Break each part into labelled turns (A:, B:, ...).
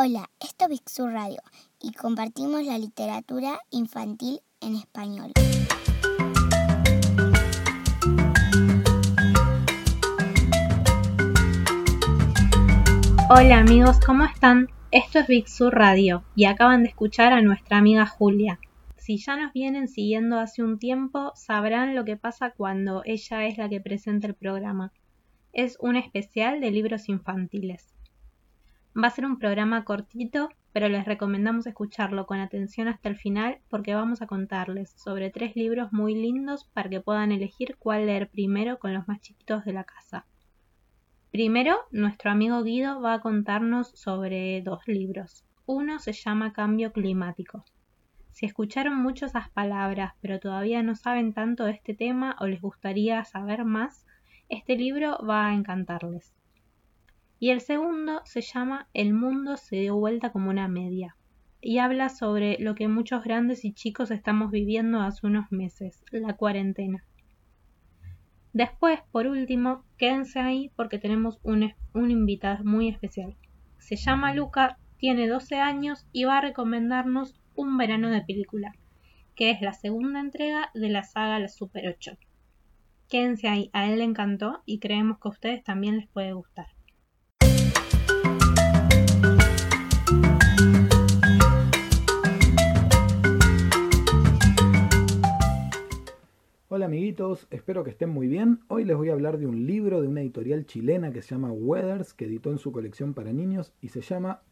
A: Hola, esto es Big Radio y compartimos la literatura infantil en español.
B: Hola amigos, ¿cómo están? Esto es Big Radio y acaban de escuchar a nuestra amiga Julia. Si ya nos vienen siguiendo hace un tiempo, sabrán lo que pasa cuando ella es la que presenta el programa. Es un especial de libros infantiles. Va a ser un programa cortito, pero les recomendamos escucharlo con atención hasta el final porque vamos a contarles sobre tres libros muy lindos para que puedan elegir cuál leer primero con los más chiquitos de la casa. Primero, nuestro amigo Guido va a contarnos sobre dos libros. Uno se llama Cambio Climático. Si escucharon mucho esas palabras, pero todavía no saben tanto de este tema o les gustaría saber más, este libro va a encantarles. Y el segundo se llama El mundo se dio vuelta como una media y habla sobre lo que muchos grandes y chicos estamos viviendo hace unos meses, la cuarentena. Después, por último, quédense ahí porque tenemos un, invitado muy especial. Se llama Luca, tiene 12 años y va a recomendarnos Un verano de película, que es la segunda entrega de la saga La Super 8. Quédense ahí, a él le encantó y creemos que a ustedes también les puede gustar.
C: Hola amiguitos, espero que estén muy bien. Hoy les voy a hablar de un libro de una editorial chilena que se llama Weathers, que editó en su colección para niños y se llama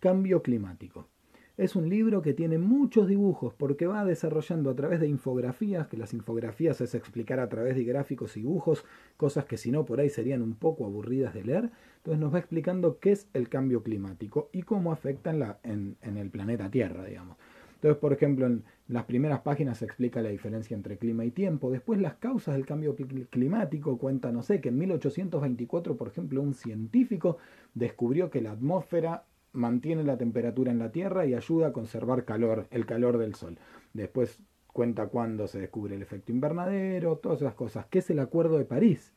C: Cambio Climático. Es un libro que tiene muchos dibujos porque va desarrollando a través de infografías, que las infografías es explicar a través de gráficos y dibujos cosas que si no por ahí serían un poco aburridas de leer. Entonces nos va explicando qué es el cambio climático y cómo afecta en, en el planeta Tierra, digamos. Entonces, por ejemplo, en las primeras páginas se explica la diferencia entre clima y tiempo. Después las causas del cambio climático cuenta, no sé, que en 1824, por ejemplo, un científico descubrió que la atmósfera mantiene la temperatura en la Tierra y ayuda a conservar calor, el calor del Sol. Después cuenta cuándo se descubre el efecto invernadero, todas esas cosas. ¿Qué es el Acuerdo de París?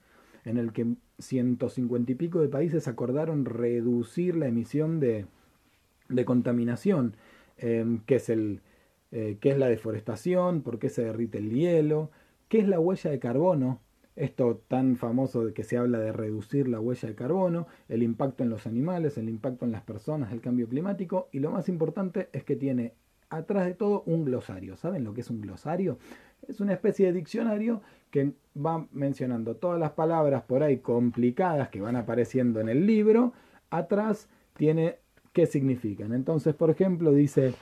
C: En el que 150 y pico de países acordaron reducir la emisión de, de contaminación Em, qué es, el, eh, qué es la deforestación, por qué se derrite el hielo, qué es la huella de carbono, esto tan famoso de que se habla de reducir la huella de carbono, el impacto en los animales, el impacto en las personas, el cambio climático y lo más importante es que tiene atrás de todo un glosario. ¿Saben lo que es un glosario? Es una especie de diccionario que va mencionando todas las palabras por ahí complicadas que van apareciendo en el libro. Atrás tiene qué significan. Entonces, por ejemplo, dice,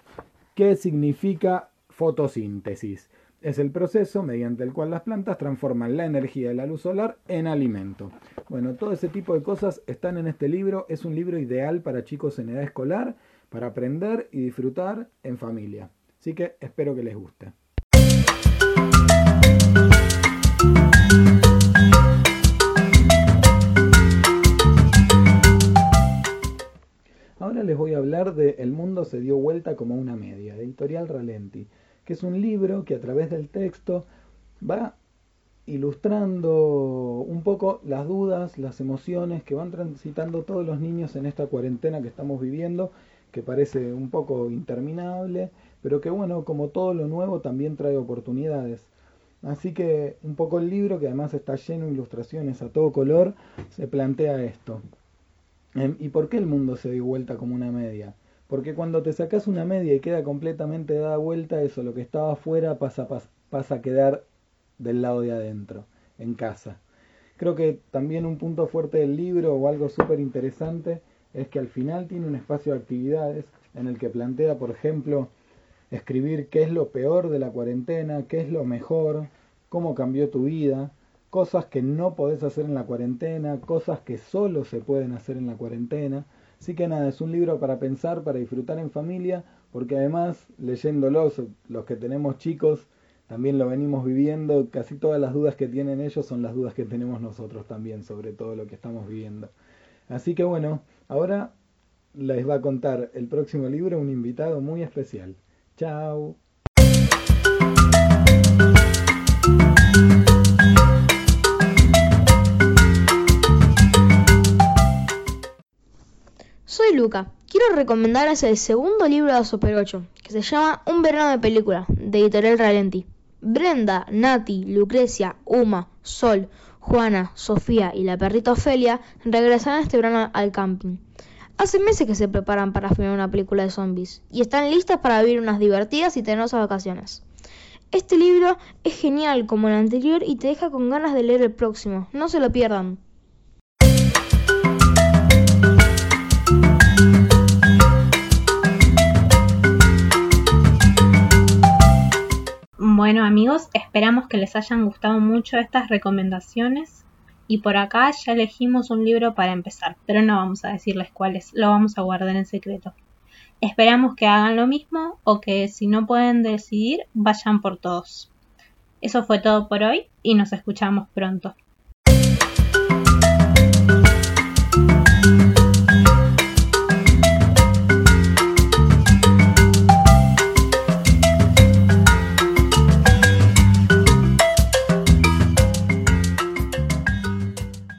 C: ¿qué significa fotosíntesis? Es el proceso mediante el cual las plantas transforman la energía de la luz solar en alimento. Bueno, todo ese tipo de cosas están en este libro. Es un libro ideal para chicos en edad escolar, para aprender y disfrutar en familia. Así que espero que les guste. El mundo se dio vuelta como una media, editorial Ralenti, que es un libro que a través del texto va ilustrando un poco las dudas, las emociones que van transitando todos los niños en esta cuarentena que estamos viviendo, que parece un poco interminable, pero que bueno, como todo lo nuevo también trae oportunidades. Así que un poco el libro, que además está lleno de ilustraciones a todo color, se plantea esto. Em, ¿Y por qué el mundo se dio vuelta como una media? Porque cuando te sacas una media y queda completamente dada vuelta, eso, lo que estaba afuera pasa, pasa, a quedar del lado de adentro, en casa. Creo que también un punto fuerte del libro o algo súper interesante es que al final tiene un espacio de actividades en el que plantea, por ejemplo, escribir qué es lo peor de la cuarentena, qué es lo mejor, cómo cambió tu vida, cosas que no podés hacer en la cuarentena, cosas que solo se pueden hacer en la cuarentena. Así que nada, es un libro para pensar, para disfrutar en familia, porque además leyéndolos, los que tenemos chicos, también lo venimos viviendo, casi todas las dudas que tienen ellos son las dudas que tenemos nosotros también sobre todo lo que estamos viviendo. Así que bueno, ahora les va a contar el próximo libro un invitado muy especial. Chao.
D: Soy Luca quiero recomendarles el segundo libro de Super 8, que se llama Un verano de película, de Editorial Ralenti. Brenda, Nati, Lucrecia, Uma, Sol, Juana, Sofía y la perrita Ofelia regresarán este verano al camping. Hace meses que se preparan para filmar una película de zombies y están listas para vivir unas divertidas y tenerosas vacaciones. Este libro es genial como el anterior y te deja con ganas de leer el próximo. No se lo pierdan.
B: Bueno amigos, esperamos que les hayan gustado mucho estas recomendaciones y por acá ya elegimos un libro para empezar, pero no vamos a decirles cuál es, lo vamos a guardar en secreto. Esperamos que hagan lo mismo o que si no pueden decidir vayan por todos. Eso fue todo por hoy y nos escuchamos pronto.